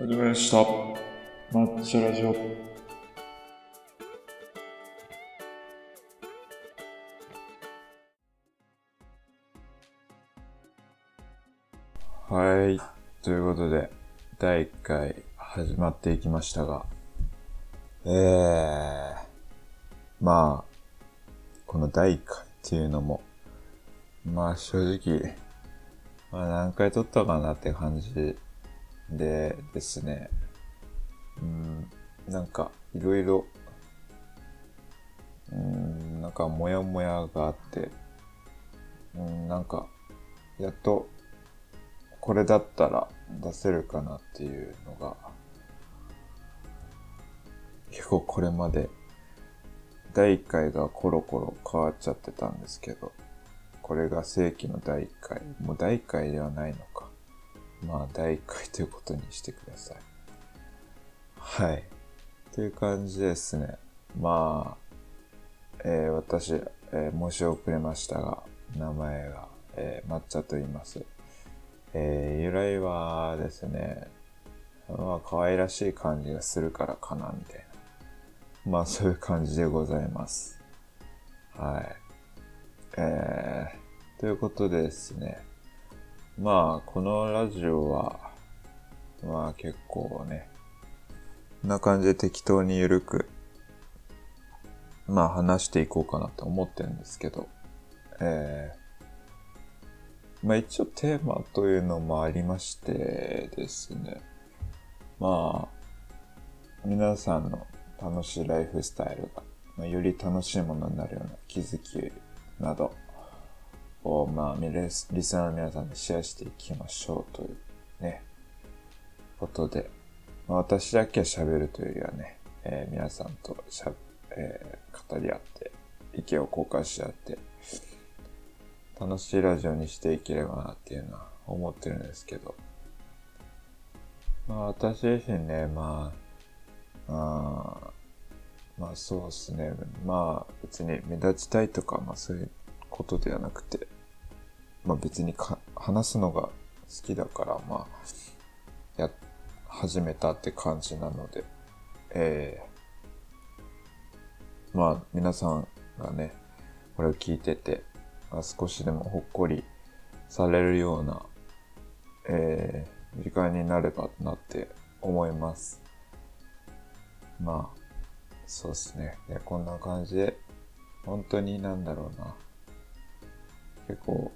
始まりました。マッチラジオ。はい。ということで、第1回始まっていきましたが、えー、まあ、この第1回っていうのも、まあ正直、まあ何回撮ったかなって感じでですね、うん、なんかいろいろ、うん、なんかモヤモヤがあって、うん、なんか、やっとこれだったら出せるかなっていうのが、結構これまで第1回がコロコロ変わっちゃってたんですけど、これが正規の第1回。もう第1回ではないの。まあ第1回ということにしてください。はい。という感じですね。まあ、えー私、えー申し遅れましたが、名前が、えー抹茶と言います。えー由来はですね、まあ可愛らしい感じがするからかな、みたいな。まあそういう感じでございます。はい。えー、ということでですね。まあ、このラジオは、まあ結構ね、こんな感じで適当にゆるく、まあ話していこうかなと思ってるんですけど、えー、まあ一応テーマというのもありましてですね、まあ、皆さんの楽しいライフスタイルが、まあ、より楽しいものになるような気づきなどを、まあ、リスナーの皆さんでシェアしていきましょうというね、ことで、まあ、私だけ喋るというよりはね、えー皆さんとしゃ、えー語り合って、意見を交換し合って、楽しいラジオにしていければなっていうのは思ってるんですけど、まあ私自身ね、まあ、あまあそうですね。まあ別に目立ちたいとか、まあそういうことではなくて、まあ別にか話すのが好きだから、まあ、や、始めたって感じなので、えー、まあ皆さんがね、これを聞いてて、まあ、少しでもほっこりされるような、えー、時間になればなって思います。まあ、そうですね。で、こんな感じで、本当になんだろうな。結構、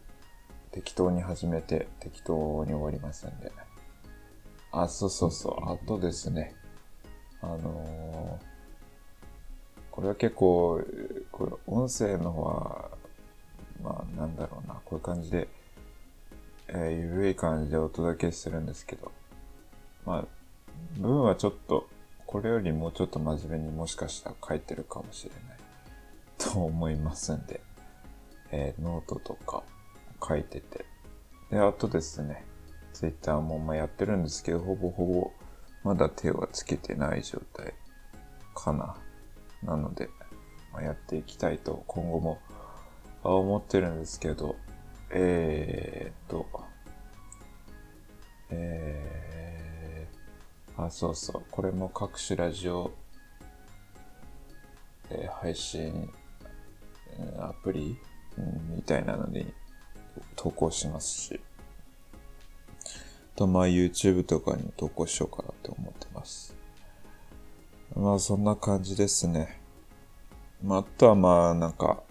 適当に始めて、適当に終わりますんで。あ、そうそうそう。あとですね。あのーこれは結構、これ音声の方は、まあなんだろうな。こういう感じで、えーゆるい感じでお届けするんですけど、まあ、文はちょっと、これよりもうちょっと真面目にもしかしたら書いてるかもしれないと思いますんで、えーノートとか書いてて。で、あとですね、ツイッターもまあやってるんですけど、ほぼほぼまだ手はつけてない状態かな。なので、まあ、やっていきたいと今後も思ってるんですけど、えー、っと、えー、あ、そうそう。これも各種ラジオ、えー配信、アプリ、うんみたいなのに投稿しますし、あとまあ YouTube とかに投稿しようかなって思ってます。まあそんな感じですね。まああとはまあなんか、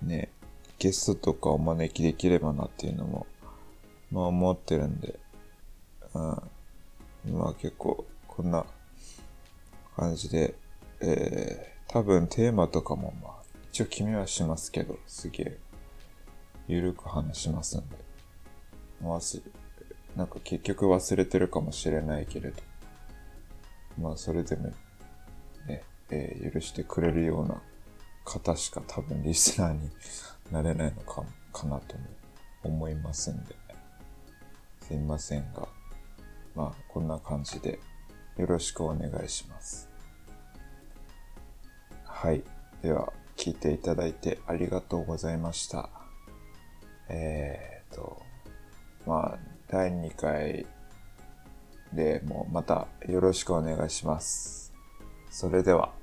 ね、ゲストとかお招きできればなっていうのも、まあ思ってるんで、うん。まあ結構こんな感じで、えー、多分テーマとかもまあ一応決めはしますけど、すげえゆるく話しますんで、忘れ、なんか結局忘れてるかもしれないけれど、まあそれでもね、えー許してくれるような方しか多分リスナーになれないのかかなとも思いますんで、すいませんが、まあこんな感じでよろしくお願いします。はい。では、聞いていただいてありがとうございました。えーと、まあ、第2回でもまたよろしくお願いします。それでは。